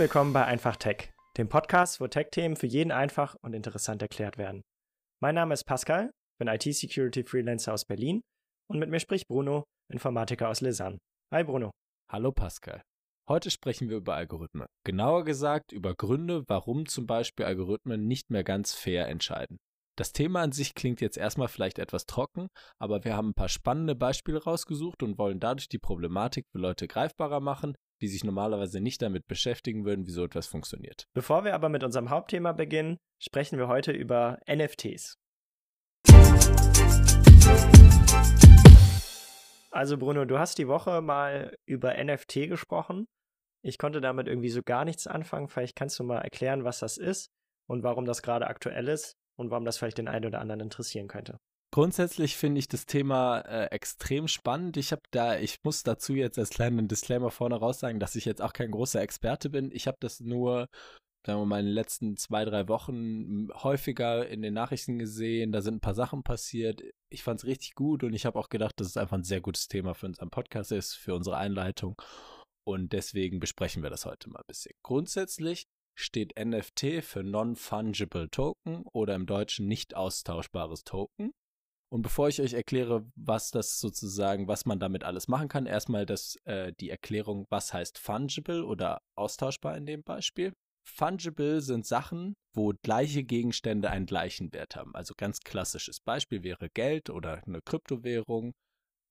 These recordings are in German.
Willkommen bei Einfach Tech, dem Podcast, wo Tech-Themen für jeden einfach und interessant erklärt werden. Mein Name ist Pascal, bin IT-Security-Freelancer aus Berlin und mit mir spricht Bruno, Informatiker aus Lausanne. Hi Bruno. Hallo Pascal. Heute sprechen wir über Algorithmen. Genauer gesagt über Gründe, warum zum Beispiel Algorithmen nicht mehr ganz fair entscheiden. Das Thema an sich klingt jetzt erstmal vielleicht etwas trocken, aber wir haben ein paar spannende Beispiele rausgesucht und wollen dadurch die Problematik für Leute greifbarer machen, die sich normalerweise nicht damit beschäftigen würden, wie so etwas funktioniert. Bevor wir aber mit unserem Hauptthema beginnen, sprechen wir heute über NFTs. Also Bruno, du hast die Woche mal über NFT gesprochen. Ich konnte damit irgendwie so gar nichts anfangen. Vielleicht kannst du mal erklären, was das ist und warum das gerade aktuell ist und warum das vielleicht den einen oder anderen interessieren könnte. Grundsätzlich finde ich das Thema äh, extrem spannend. Ich habe da, ich muss dazu jetzt als kleinen Disclaimer vorne raus sagen, dass ich jetzt auch kein großer Experte bin. Ich habe das nur, sagen wir mal, in den letzten zwei, drei Wochen häufiger in den Nachrichten gesehen. Da sind ein paar Sachen passiert. Ich fand es richtig gut und ich habe auch gedacht, dass es einfach ein sehr gutes Thema für unseren Podcast ist, für unsere Einleitung. Und deswegen besprechen wir das heute mal ein bisschen. Grundsätzlich steht NFT für Non-Fungible Token oder im Deutschen nicht austauschbares Token. Und bevor ich euch erkläre, was das sozusagen, was man damit alles machen kann, erstmal das, äh, die Erklärung, was heißt fungible oder austauschbar in dem Beispiel. Fungible sind Sachen, wo gleiche Gegenstände einen gleichen Wert haben. Also ganz klassisches Beispiel wäre Geld oder eine Kryptowährung.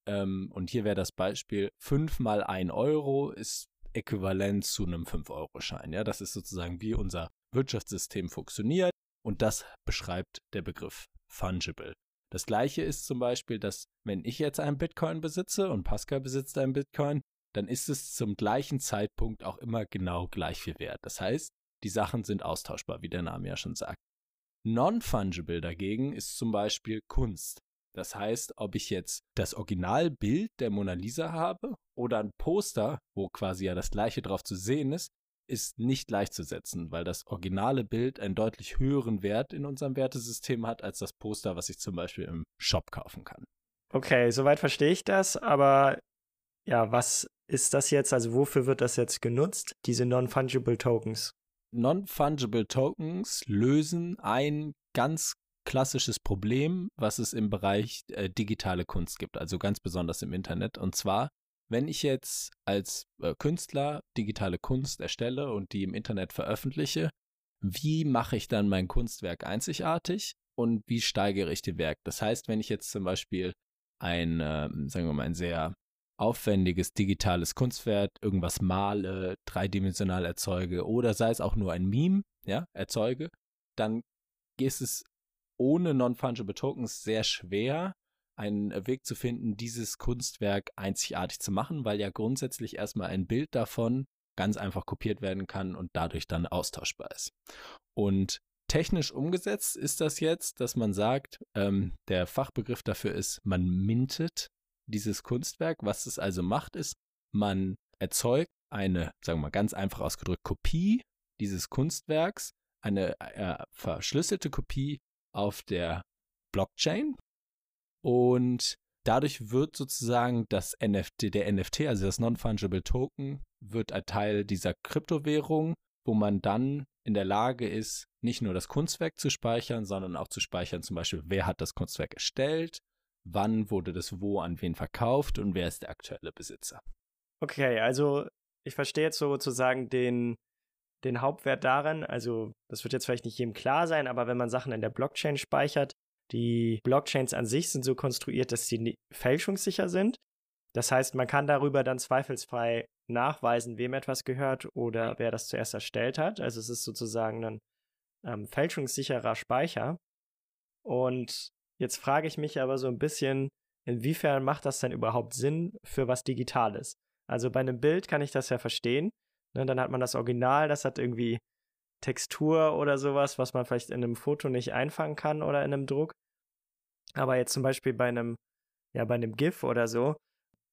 Ähm, und hier wäre das Beispiel 5 mal 1 Euro ist äquivalent zu einem 5-Euro-Schein. Ja, das ist sozusagen wie unser Wirtschaftssystem funktioniert und das beschreibt der Begriff fungible. Das gleiche ist zum Beispiel, dass wenn ich jetzt einen Bitcoin besitze und Pascal besitzt einen Bitcoin, dann ist es zum gleichen Zeitpunkt auch immer genau gleich viel wert. Das heißt, die Sachen sind austauschbar, wie der Name ja schon sagt. Non-fungible dagegen ist zum Beispiel Kunst. Das heißt, ob ich jetzt das Originalbild der Mona Lisa habe oder ein Poster, wo quasi ja das gleiche drauf zu sehen ist, ist nicht gleichzusetzen, weil das originale Bild einen deutlich höheren Wert in unserem Wertesystem hat als das Poster, was ich zum Beispiel im Shop kaufen kann. Okay, soweit verstehe ich das, aber ja, was ist das jetzt? Also wofür wird das jetzt genutzt, diese Non-Fungible Tokens? Non-Fungible Tokens lösen ein ganz klassisches Problem, was es im Bereich äh, digitale Kunst gibt, also ganz besonders im Internet. Und zwar wenn ich jetzt als äh, Künstler digitale Kunst erstelle und die im Internet veröffentliche, wie mache ich dann mein Kunstwerk einzigartig und wie steigere ich den Werk? Das heißt, wenn ich jetzt zum Beispiel ein, äh, sagen wir mal, ein sehr aufwendiges digitales Kunstwerk, irgendwas male, dreidimensional erzeuge oder sei es auch nur ein Meme, ja, erzeuge, dann ist es ohne Non-Fungible Tokens sehr schwer, einen Weg zu finden, dieses Kunstwerk einzigartig zu machen, weil ja grundsätzlich erstmal ein Bild davon ganz einfach kopiert werden kann und dadurch dann austauschbar ist. Und technisch umgesetzt ist das jetzt, dass man sagt, ähm, der Fachbegriff dafür ist, man mintet dieses Kunstwerk. Was es also macht, ist, man erzeugt eine, sagen wir mal ganz einfach ausgedrückt, Kopie dieses Kunstwerks, eine äh, verschlüsselte Kopie auf der Blockchain, und dadurch wird sozusagen das NFT, der NFT, also das Non-Fungible Token, wird ein Teil dieser Kryptowährung, wo man dann in der Lage ist, nicht nur das Kunstwerk zu speichern, sondern auch zu speichern, zum Beispiel, wer hat das Kunstwerk erstellt, wann wurde das wo an wen verkauft und wer ist der aktuelle Besitzer. Okay, also ich verstehe jetzt sozusagen den, den Hauptwert darin, also das wird jetzt vielleicht nicht jedem klar sein, aber wenn man Sachen in der Blockchain speichert, die Blockchains an sich sind so konstruiert, dass sie fälschungssicher sind. Das heißt, man kann darüber dann zweifelsfrei nachweisen, wem etwas gehört oder wer das zuerst erstellt hat. Also es ist sozusagen ein ähm, fälschungssicherer Speicher. Und jetzt frage ich mich aber so ein bisschen, inwiefern macht das denn überhaupt Sinn für was Digitales? Also bei einem Bild kann ich das ja verstehen. Ne, dann hat man das Original, das hat irgendwie Textur oder sowas, was man vielleicht in einem Foto nicht einfangen kann oder in einem Druck. Aber jetzt zum Beispiel bei einem, ja, bei einem GIF oder so,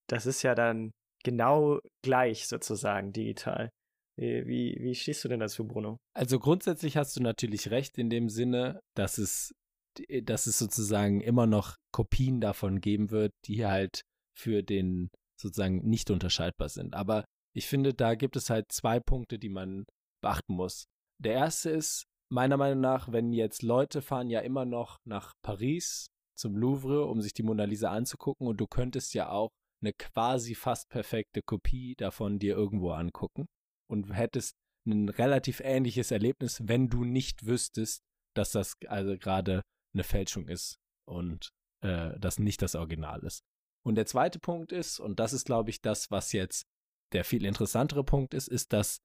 das ist ja dann genau gleich sozusagen digital. Wie, wie, stehst du denn dazu, Bruno? Also grundsätzlich hast du natürlich recht in dem Sinne, dass es, dass es sozusagen immer noch Kopien davon geben wird, die halt für den sozusagen nicht unterscheidbar sind. Aber Ich finde, da gibt es halt zwei Punkte, die man beachten muss. Der erste ist, meiner Meinung nach, wenn jetzt Leute fahren ja immer noch nach Paris zum Louvre, um sich die Mona Lisa anzugucken und du könntest ja auch eine quasi fast perfekte Kopie davon dir irgendwo angucken und hättest ein relativ ähnliches Erlebnis, wenn du nicht wüsstest, dass das also gerade eine Fälschung ist und äh, das nicht das Original ist. Und der zweite Punkt ist, und das ist, glaube ich, das, was jetzt der viel interessantere Punkt ist, ist, dass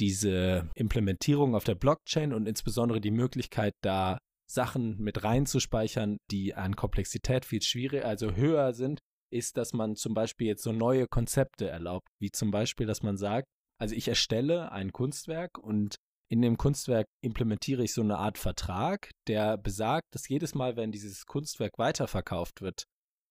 diese Implementierung auf der Blockchain und insbesondere die Möglichkeit, da Sachen mit reinzuspeichern, die an Komplexität viel schwieriger, also höher sind, ist, dass man zum Beispiel jetzt so neue Konzepte erlaubt, wie zum Beispiel, dass man sagt, also ich erstelle ein Kunstwerk und in dem Kunstwerk implementiere ich so eine Art Vertrag, der besagt, dass jedes Mal, wenn dieses Kunstwerk weiterverkauft wird,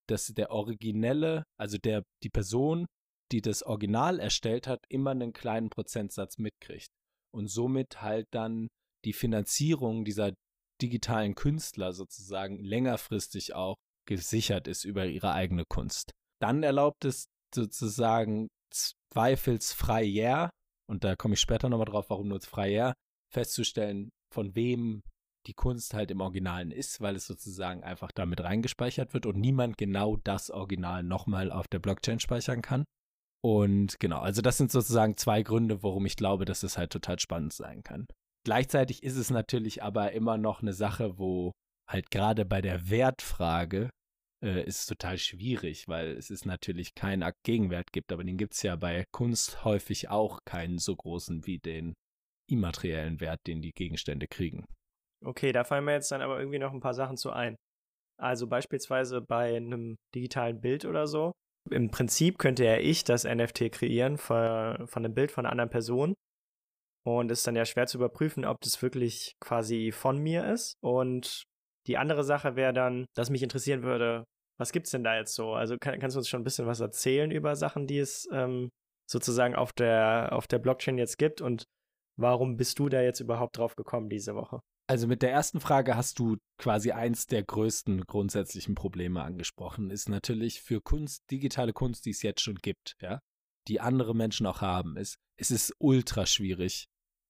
dass der originelle, also der die Person, die das Original erstellt hat, immer einen kleinen Prozentsatz mitkriegt. Und somit halt dann die Finanzierung dieser digitalen Künstler sozusagen längerfristig auch gesichert ist über ihre eigene Kunst. Dann erlaubt es sozusagen zweifelsfrei, ja, und da komme ich später nochmal drauf, warum nur freier, festzustellen, von wem die Kunst halt im Originalen ist, weil es sozusagen einfach damit reingespeichert wird und niemand genau das Original nochmal auf der Blockchain speichern kann. Und genau, also das sind sozusagen zwei Gründe, warum ich glaube, dass es halt total spannend sein kann. Gleichzeitig ist es natürlich aber immer noch eine Sache, wo halt gerade bei der Wertfrage äh, ist total schwierig, weil es ist natürlich kein Akt Gegenwert gibt, aber den gibt es ja bei Kunst häufig auch keinen so großen wie den immateriellen Wert, den die Gegenstände kriegen. Okay, da fallen mir jetzt dann aber irgendwie noch ein paar Sachen zu ein. Also beispielsweise bei einem digitalen Bild oder so. Im Prinzip könnte ja ich das NFT kreieren von, von einem Bild von einer anderen Person. Und es ist dann ja schwer zu überprüfen, ob das wirklich quasi von mir ist. Und die andere Sache wäre dann, dass mich interessieren würde, was gibt's denn da jetzt so? Also kann, kannst du uns schon ein bisschen was erzählen über Sachen, die es ähm, sozusagen auf der, auf der Blockchain jetzt gibt und warum bist du da jetzt überhaupt drauf gekommen diese Woche? Also mit der ersten Frage hast du quasi eins der größten grundsätzlichen Probleme angesprochen, ist natürlich für Kunst, digitale Kunst, die es jetzt schon gibt, ja, die andere Menschen auch haben, ist, es ist ultra schwierig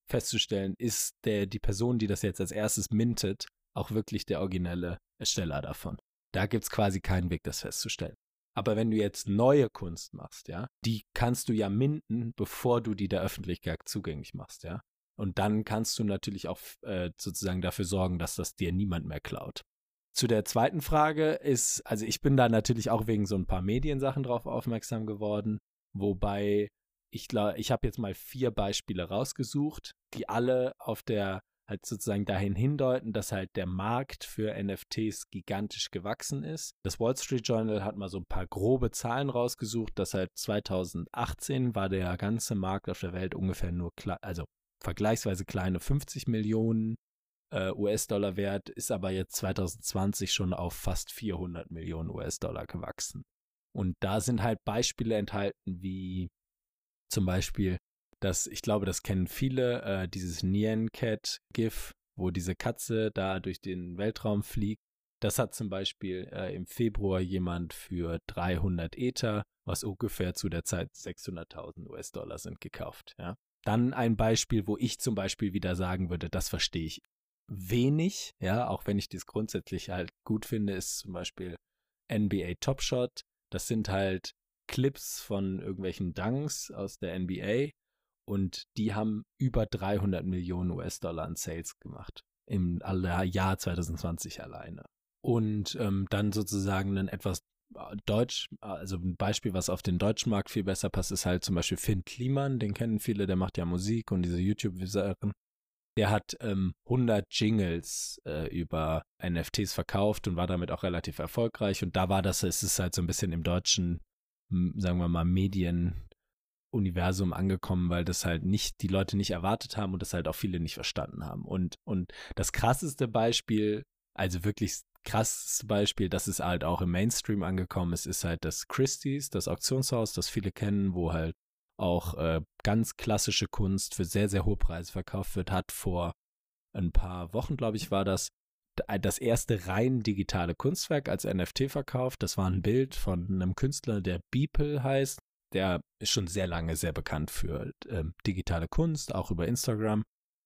festzustellen, ist der, die Person, die das jetzt als erstes mintet, auch wirklich der originelle Ersteller davon. Da gibt es quasi keinen Weg, das festzustellen. Aber wenn du jetzt neue Kunst machst, ja, die kannst du ja minden, bevor du die der Öffentlichkeit zugänglich machst, ja. Und dann kannst du natürlich auch äh, sozusagen dafür sorgen, dass das dir niemand mehr klaut. Zu der zweiten Frage ist, also ich bin da natürlich auch wegen so ein paar Mediensachen drauf aufmerksam geworden, wobei ich glaube, ich habe jetzt mal vier Beispiele rausgesucht, die alle auf der halt sozusagen dahin hindeuten, dass halt der Markt für NFTs gigantisch gewachsen ist. Das Wall Street Journal hat mal so ein paar grobe Zahlen rausgesucht, dass halt 2018 war der ganze Markt auf der Welt ungefähr nur, also vergleichsweise kleine 50 Millionen äh, US-Dollar wert, ist aber jetzt 2020 schon auf fast 400 Millionen US-Dollar gewachsen. Und da sind halt Beispiele enthalten wie zum Beispiel das, ich glaube, das kennen viele, äh, dieses Nyan Cat GIF, wo diese Katze da durch den Weltraum fliegt. Das hat zum Beispiel äh, im Februar jemand für 300 Ether, was ungefähr zu der Zeit 600.000 US-Dollar sind, gekauft. Ja. Dann ein Beispiel, wo ich zum Beispiel wieder sagen würde, das verstehe ich wenig, ja, auch wenn ich das grundsätzlich halt gut finde, ist zum Beispiel NBA Top Shot. Das sind halt Clips von irgendwelchen Dunks aus der NBA und die haben über 300 Millionen US-Dollar an Sales gemacht im Jahr 2020 alleine. Und ähm, dann sozusagen ein etwas äh, Deutsch, also ein Beispiel, was auf den deutschen Markt viel besser passt, ist halt zum Beispiel Finn Kliman, den kennen viele, der macht ja Musik und diese YouTube-Sachen. Der hat ähm, 100 Jingles äh, über NFTs verkauft und war damit auch relativ erfolgreich. Und da war das, es ist halt so ein bisschen im deutschen, sagen wir mal, Medien, Universum angekommen, weil das halt nicht, die Leute nicht erwartet haben und das halt auch viele nicht verstanden haben. Und, und das krasseste Beispiel, also wirklich krasseste Beispiel, das ist halt auch im Mainstream angekommen ist, ist halt das Christie's, das Auktionshaus, das viele kennen, wo halt auch äh, ganz klassische Kunst für sehr, sehr hohe Preise verkauft wird, hat vor ein paar Wochen, glaube ich, war das, das erste rein digitale Kunstwerk als NFT verkauft. Das war ein Bild von einem Künstler, der Beeple heißt der ist schon sehr lange sehr bekannt für äh, digitale Kunst, auch über Instagram.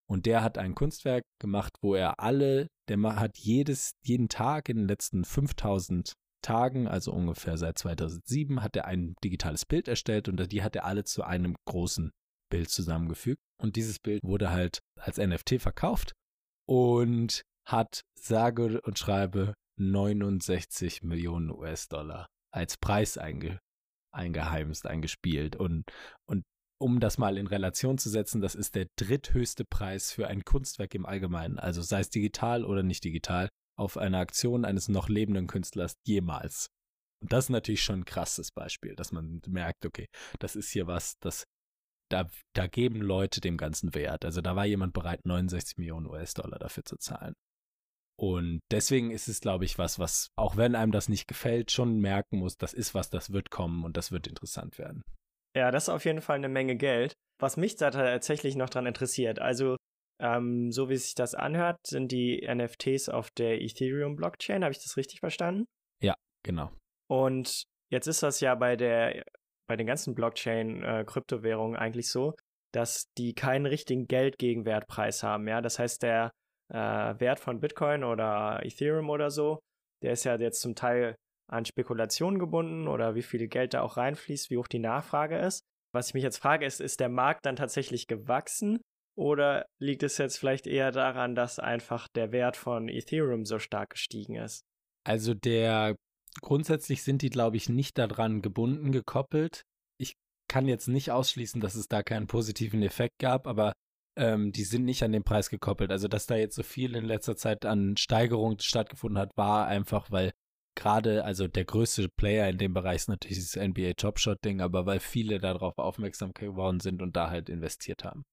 Und der hat ein Kunstwerk gemacht, wo er alle, der hat jedes, jeden Tag in den letzten 5000 Tagen, also ungefähr seit 2007, hat er ein digitales Bild erstellt und die hat er alle zu einem großen Bild zusammengefügt. Und dieses Bild wurde halt als NFT verkauft und hat sage und schreibe 69 Millionen US-Dollar als Preis einge, eingeheimst, eingespielt. Und, und um das mal in Relation zu setzen, das ist der dritthöchste Preis für ein Kunstwerk im Allgemeinen, also sei es digital oder nicht digital, auf eine Aktion eines noch lebenden Künstlers jemals. Und das ist natürlich schon ein krasses Beispiel, dass man merkt, okay, das ist hier was, das da, da geben Leute dem Ganzen Wert. Also da war jemand bereit, 69 Millionen US-Dollar dafür zu zahlen. Und deswegen ist es, glaube ich, was, was, auch wenn einem das nicht gefällt, schon merken muss, das ist was, das wird kommen und das wird interessant werden. Ja, das ist auf jeden Fall eine Menge Geld. Was mich da tatsächlich noch dran interessiert, also ähm, so wie sich das anhört, sind die NFTs auf der Ethereum-Blockchain. Habe ich das richtig verstanden? Ja, genau. Und jetzt ist das ja bei der bei den ganzen Blockchain-Kryptowährungen äh, eigentlich so, dass die keinen richtigen Geldgegenwertpreis haben. Ja, das heißt, der äh, Wert von Bitcoin oder Ethereum oder so, der ist ja jetzt zum Teil an Spekulationen gebunden oder wie viel Geld da auch reinfließt, wie hoch die Nachfrage ist. Was ich mich jetzt frage, ist, ist der Markt dann tatsächlich gewachsen oder liegt es jetzt vielleicht eher daran, dass einfach der Wert von Ethereum so stark gestiegen ist? Also der grundsätzlich sind die, glaube ich, nicht daran gebunden, gekoppelt. Ich kann jetzt nicht ausschließen, dass es da keinen positiven Effekt gab, aber ähm, die sind nicht an den Preis gekoppelt. Also, dass da jetzt so viel in letzter Zeit an Steigerung stattgefunden hat, war einfach, weil gerade, also der größte Player in dem Bereich ist natürlich das NBA Top Shot Ding, aber weil viele darauf aufmerksam geworden sind und da halt investiert haben.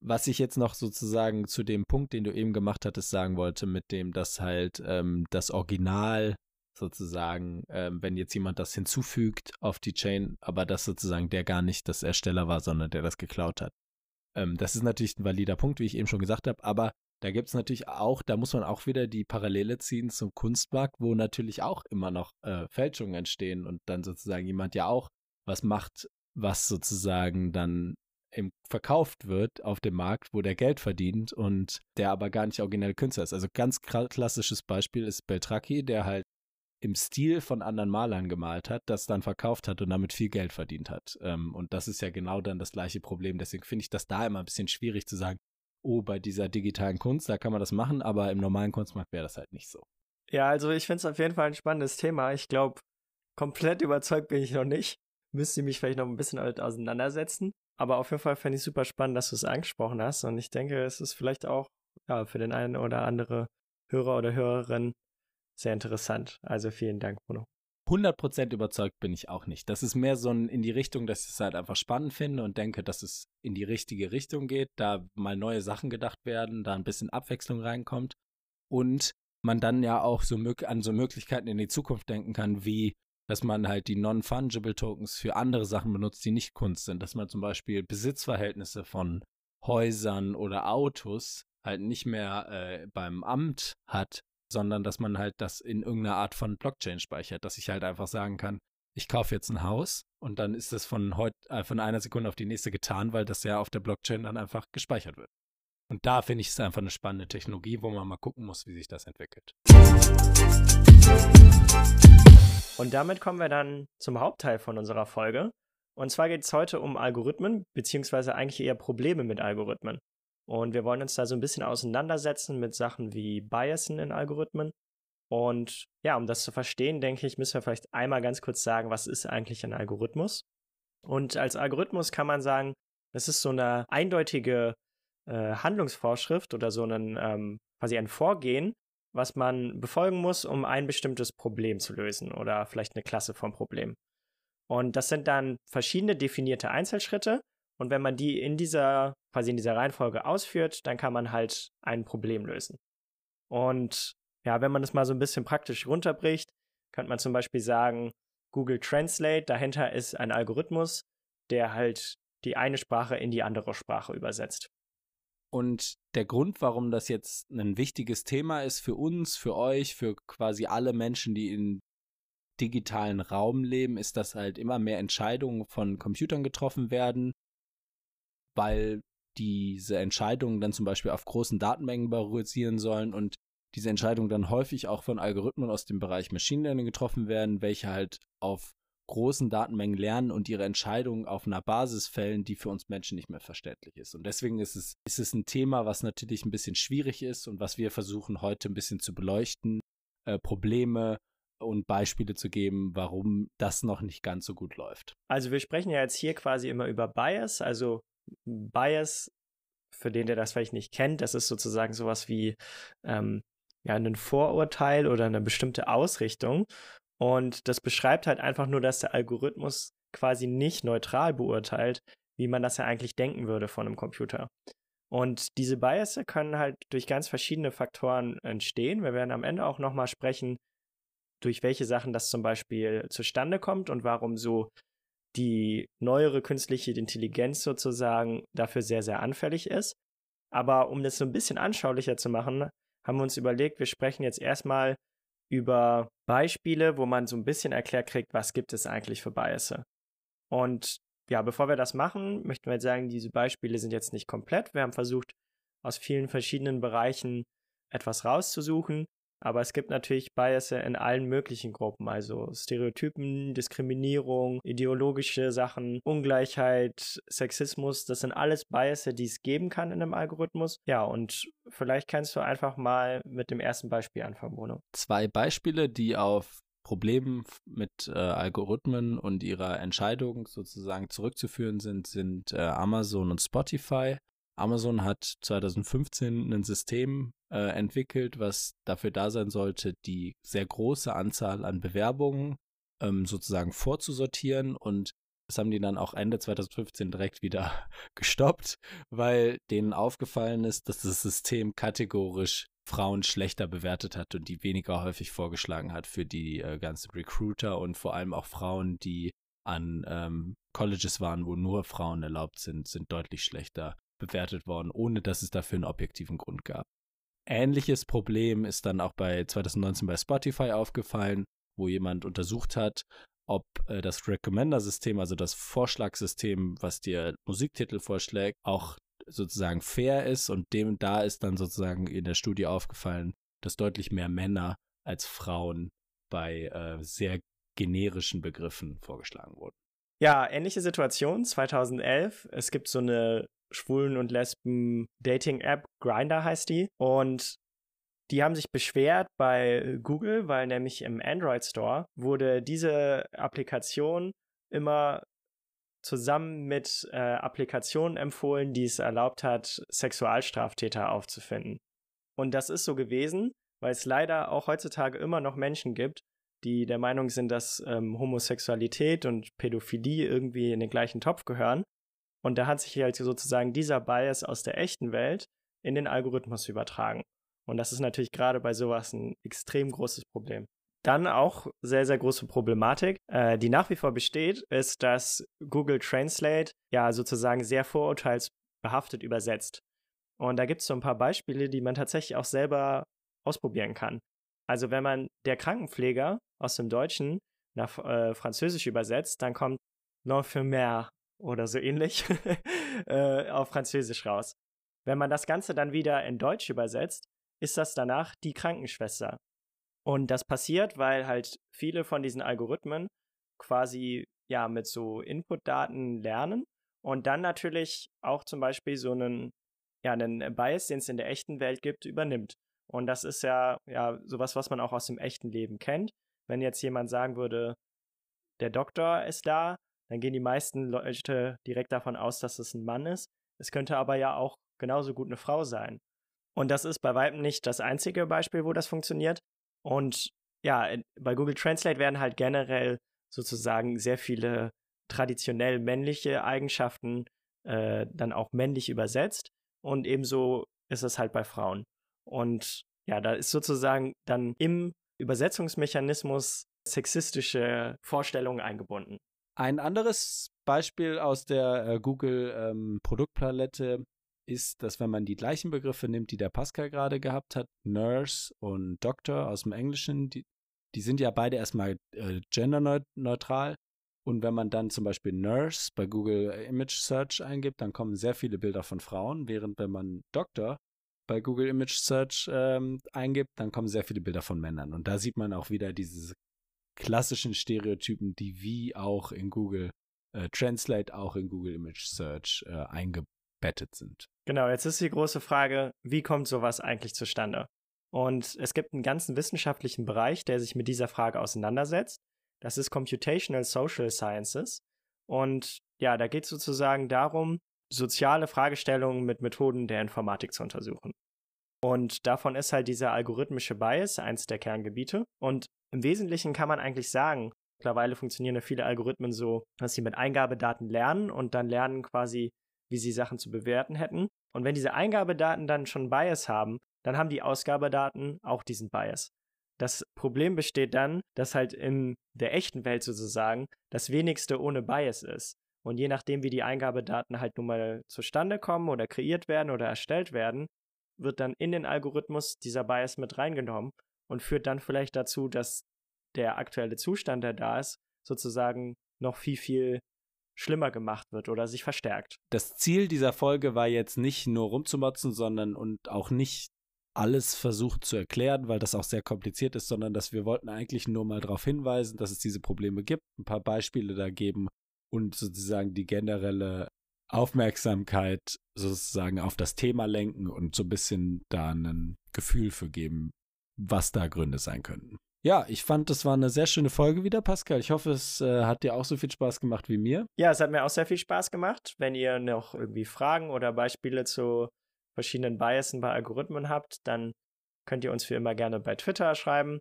Was ich jetzt noch sozusagen zu dem Punkt, den du eben gemacht hattest, sagen wollte, mit dem, dass halt ähm, das Original sozusagen, ähm, wenn jetzt jemand das hinzufügt auf die Chain, aber das sozusagen der gar nicht das Ersteller war, sondern der das geklaut hat. Ähm, das ist natürlich ein valider Punkt, wie ich eben schon gesagt habe, aber da gibt es natürlich auch, da muss man auch wieder die Parallele ziehen zum Kunstmarkt, wo natürlich auch immer noch äh, Fälschungen entstehen und dann sozusagen jemand ja auch was macht, was sozusagen dann im, verkauft wird auf dem Markt, wo der Geld verdient und der aber gar nicht originell Künstler ist. Also ganz klassisches Beispiel ist Beltraki, der halt im Stil von anderen Malern gemalt hat, das dann verkauft hat und damit viel Geld verdient hat. Ähm, und das ist ja genau dann das gleiche Problem. Deswegen finde ich das da immer ein bisschen schwierig zu sagen, oh, bei dieser digitalen Kunst, da kann man das machen, aber im normalen Kunstmarkt wäre das halt nicht so. Ja, also ich finde es auf jeden Fall ein spannendes Thema. Ich glaube, komplett überzeugt bin ich noch nicht. Müsste mich vielleicht noch ein bisschen damit auseinandersetzen. Aber auf jeden Fall fände ich super spannend, dass du es angesprochen hast. Und ich denke, es ist vielleicht auch ja, für den einen oder andere Hörer oder Hörerin sehr interessant. Also vielen Dank, Bruno. 100% überzeugt bin ich auch nicht. Das ist mehr so ein in die Richtung, dass ich es halt einfach spannend finde und denke, dass es in die richtige Richtung geht, da mal neue Sachen gedacht werden, da ein bisschen Abwechslung reinkommt und man dann ja auch so an so Möglichkeiten in die Zukunft denken kann, wie dass man halt die Non-Fungible Tokens für andere Sachen benutzt, die nicht Kunst sind. Dass man zum Beispiel Besitzverhältnisse von Häusern oder Autos halt nicht mehr äh, beim Amt hat, sondern dass man halt das in irgendeiner Art von Blockchain speichert, dass ich halt einfach sagen kann, ich kaufe jetzt ein Haus und dann ist das von heute äh, von einer Sekunde auf die nächste getan, weil das ja auf der Blockchain dann einfach gespeichert wird. Und da finde ich es einfach eine spannende Technologie, wo man mal gucken muss, wie sich das entwickelt. Und damit kommen wir dann zum Hauptteil von unserer Folge. Und zwar geht es heute um Algorithmen, beziehungsweise eigentlich eher Probleme mit Algorithmen. Und wir wollen uns da so ein bisschen auseinandersetzen mit Sachen wie Biasen in Algorithmen. Und ja, um das zu verstehen, denke ich, müssen wir vielleicht einmal ganz kurz sagen, was ist eigentlich ein Algorithmus? Und als Algorithmus kann man sagen, es ist so eine eindeutige äh, Handlungsvorschrift oder so ein ähm, quasi ein Vorgehen, was man befolgen muss, um ein bestimmtes Problem zu lösen oder vielleicht eine Klasse von Problemen. Und das sind dann verschiedene definierte Einzelschritte, und wenn man die in dieser, quasi in dieser Reihenfolge ausführt, dann kann man halt ein Problem lösen. Und ja, wenn man das mal so ein bisschen praktisch runterbricht, könnte man zum Beispiel sagen, Google Translate, dahinter ist ein Algorithmus, der halt die eine Sprache in die andere Sprache übersetzt. Und der Grund, warum das jetzt ein wichtiges Thema ist für uns, für euch, für quasi alle Menschen, die in digitalen Raum leben, ist, dass halt immer mehr Entscheidungen von Computern getroffen werden, weil diese Entscheidungen dann zum Beispiel auf großen Datenmengen basieren sollen und diese Entscheidungen dann häufig auch von Algorithmen aus dem Bereich Machine Learning getroffen werden, welche halt auf großen Datenmengen lernen und ihre Entscheidungen auf einer Basis fällen, die für uns Menschen nicht mehr verständlich ist. Und deswegen ist es, ist es ein Thema, was natürlich ein bisschen schwierig ist und was wir versuchen heute ein bisschen zu beleuchten, äh, Probleme und Beispiele zu geben, warum das noch nicht ganz so gut läuft. Also wir sprechen ja jetzt hier quasi immer über Bias, also Bias, für den, der das vielleicht nicht kennt, das ist sozusagen sowas wie ähm, ja, ein Vorurteil oder eine bestimmte Ausrichtung. Und das beschreibt halt einfach nur, dass der Algorithmus quasi nicht neutral beurteilt, wie man das ja eigentlich denken würde von einem Computer. Und diese Biases können halt durch ganz verschiedene Faktoren entstehen. Wir werden am Ende auch nochmal sprechen, durch welche Sachen das zum Beispiel zustande kommt und warum so die neuere künstliche Intelligenz sozusagen dafür sehr, sehr anfällig ist. Aber um das so ein bisschen anschaulicher zu machen, haben wir uns überlegt, wir sprechen jetzt erstmal über Beispiele, wo man so ein bisschen erklärt kriegt, was gibt es eigentlich für Biases. Und ja, bevor wir das machen, möchten wir jetzt sagen, diese Beispiele sind jetzt nicht komplett. Wir haben versucht, aus vielen verschiedenen Bereichen etwas rauszusuchen. Aber es gibt natürlich Biases in allen möglichen Gruppen, also Stereotypen, Diskriminierung, ideologische Sachen, Ungleichheit, Sexismus, das sind alles Biases, die es geben kann in einem Algorithmus. Ja, und vielleicht kannst du einfach mal mit dem ersten Beispiel anfangen, Bruno. Zwei Beispiele, die auf Problemen mit äh, Algorithmen und ihrer Entscheidung sozusagen zurückzuführen sind, sind äh, Amazon und Spotify. Amazon hat 2015 ein System äh, entwickelt, was dafür da sein sollte, die sehr große Anzahl an Bewerbungen ähm, sozusagen vorzusortieren und das haben die dann auch Ende 2015 direkt wieder gestoppt, weil denen aufgefallen ist, dass das System kategorisch Frauen schlechter bewertet hat und die weniger häufig vorgeschlagen hat für die äh, ganzen Recruiter und vor allem auch Frauen, die an ähm, Colleges waren, wo nur Frauen erlaubt sind, sind deutlich schlechter bewertet worden, ohne dass es dafür einen objektiven Grund gab. Ähnliches Problem ist dann auch bei 2019 bei Spotify aufgefallen, wo jemand untersucht hat, ob äh, das Recommender-System, also das Vorschlagssystem, was dir Musiktitel vorschlägt, auch sozusagen fair ist und dem da ist dann sozusagen in der Studie aufgefallen, dass deutlich mehr Männer als Frauen bei äh, sehr generischen Begriffen vorgeschlagen wurden. Ja, ähnliche Situation 2011. Es gibt so eine Schwulen- und Lesben-Dating-App, Grinder heißt die. Und die haben sich beschwert bei Google, weil nämlich im Android Store wurde diese Applikation immer zusammen mit äh, Applikationen empfohlen, die es erlaubt hat, Sexualstraftäter aufzufinden. Und das ist so gewesen, weil es leider auch heutzutage immer noch Menschen gibt, die der Meinung sind, dass ähm, Homosexualität und Pädophilie irgendwie in den gleichen Topf gehören. Und da hat sich halt sozusagen dieser Bias aus der echten Welt in den Algorithmus übertragen. Und das ist natürlich gerade bei sowas ein extrem großes Problem. Dann auch sehr, sehr große Problematik, äh, die nach wie vor besteht, ist, dass Google Translate ja sozusagen sehr vorurteilsbehaftet übersetzt. Und da gibt es so ein paar Beispiele, die man tatsächlich auch selber ausprobieren kann. Also wenn man der Krankenpfleger aus dem Deutschen nach äh, Französisch übersetzt, dann kommt L'enfirmière oder so ähnlich äh, auf Französisch raus. Wenn man das Ganze dann wieder in Deutsch übersetzt, ist das danach die Krankenschwester. Und das passiert, weil halt viele von diesen Algorithmen quasi ja mit so Inputdaten lernen und dann natürlich auch zum Beispiel so einen, ja, einen Bias, den es in der echten Welt gibt, übernimmt. Und das ist ja, ja sowas, was man auch aus dem echten Leben kennt. Wenn jetzt jemand sagen würde, der Doktor ist da, dann gehen die meisten Leute direkt davon aus, dass es ein Mann ist. Es könnte aber ja auch genauso gut eine Frau sein. Und das ist bei weitem nicht das einzige Beispiel, wo das funktioniert. Und ja, bei Google Translate werden halt generell sozusagen sehr viele traditionell männliche Eigenschaften äh, dann auch männlich übersetzt. Und ebenso ist es halt bei Frauen. Und ja, da ist sozusagen dann im Übersetzungsmechanismus sexistische Vorstellungen eingebunden. Ein anderes Beispiel aus der äh, Google ähm, Produktpalette ist, dass wenn man die gleichen Begriffe nimmt, die der Pascal gerade gehabt hat, Nurse und Doctor aus dem Englischen, die, die sind ja beide erstmal äh, genderneutral. Und wenn man dann zum Beispiel Nurse bei Google Image Search eingibt, dann kommen sehr viele Bilder von Frauen, während wenn man Doktor bei Google Image Search ähm, eingibt, dann kommen sehr viele Bilder von Männern. Und da sieht man auch wieder diese klassischen Stereotypen, die wie auch in Google äh, Translate, auch in Google Image Search äh, eingebettet sind. Genau, jetzt ist die große Frage, wie kommt sowas eigentlich zustande? Und es gibt einen ganzen wissenschaftlichen Bereich, der sich mit dieser Frage auseinandersetzt. Das ist Computational Social Sciences. Und ja, da geht es sozusagen darum, soziale Fragestellungen mit Methoden der Informatik zu untersuchen. Und davon ist halt dieser algorithmische Bias eins der Kerngebiete. Und im Wesentlichen kann man eigentlich sagen, mittlerweile funktionieren ja viele Algorithmen so, dass sie mit Eingabedaten lernen und dann lernen quasi, wie sie Sachen zu bewerten hätten. Und wenn diese Eingabedaten dann schon Bias haben, dann haben die Ausgabedaten auch diesen Bias. Das Problem besteht dann, dass halt in der echten Welt sozusagen das wenigste ohne Bias ist. Und je nachdem, wie die Eingabedaten halt nun mal zustande kommen oder kreiert werden oder erstellt werden, wird dann in den Algorithmus dieser Bias mit reingenommen und führt dann vielleicht dazu, dass der aktuelle Zustand, der da ist, sozusagen noch viel, viel schlimmer gemacht wird oder sich verstärkt. Das Ziel dieser Folge war jetzt nicht nur rumzumotzen, sondern und auch nicht alles versucht zu erklären, weil das auch sehr kompliziert ist, sondern dass wir wollten eigentlich nur mal darauf hinweisen, dass es diese Probleme gibt, ein paar Beispiele da geben und sozusagen die generelle Aufmerksamkeit sozusagen auf das Thema lenken und so ein bisschen da ein Gefühl für geben, was da Gründe sein könnten. Ja, ich fand, das war eine sehr schöne Folge wieder, Pascal. Ich hoffe, es äh, hat dir auch so viel Spaß gemacht wie mir. Ja, es hat mir auch sehr viel Spaß gemacht. Wenn ihr noch irgendwie Fragen oder Beispiele zu verschiedenen Biasen bei Algorithmen habt, dann könnt ihr uns wie immer gerne bei Twitter schreiben.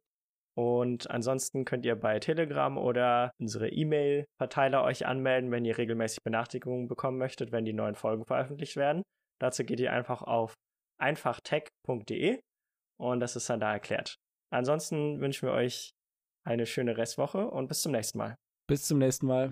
Und ansonsten könnt ihr bei Telegram oder unsere E-Mail-Verteiler euch anmelden, wenn ihr regelmäßig Benachrichtigungen bekommen möchtet, wenn die neuen Folgen veröffentlicht werden. Dazu geht ihr einfach auf einfachtech.de und das ist dann da erklärt. Ansonsten wünschen wir euch eine schöne Restwoche und bis zum nächsten Mal. Bis zum nächsten Mal.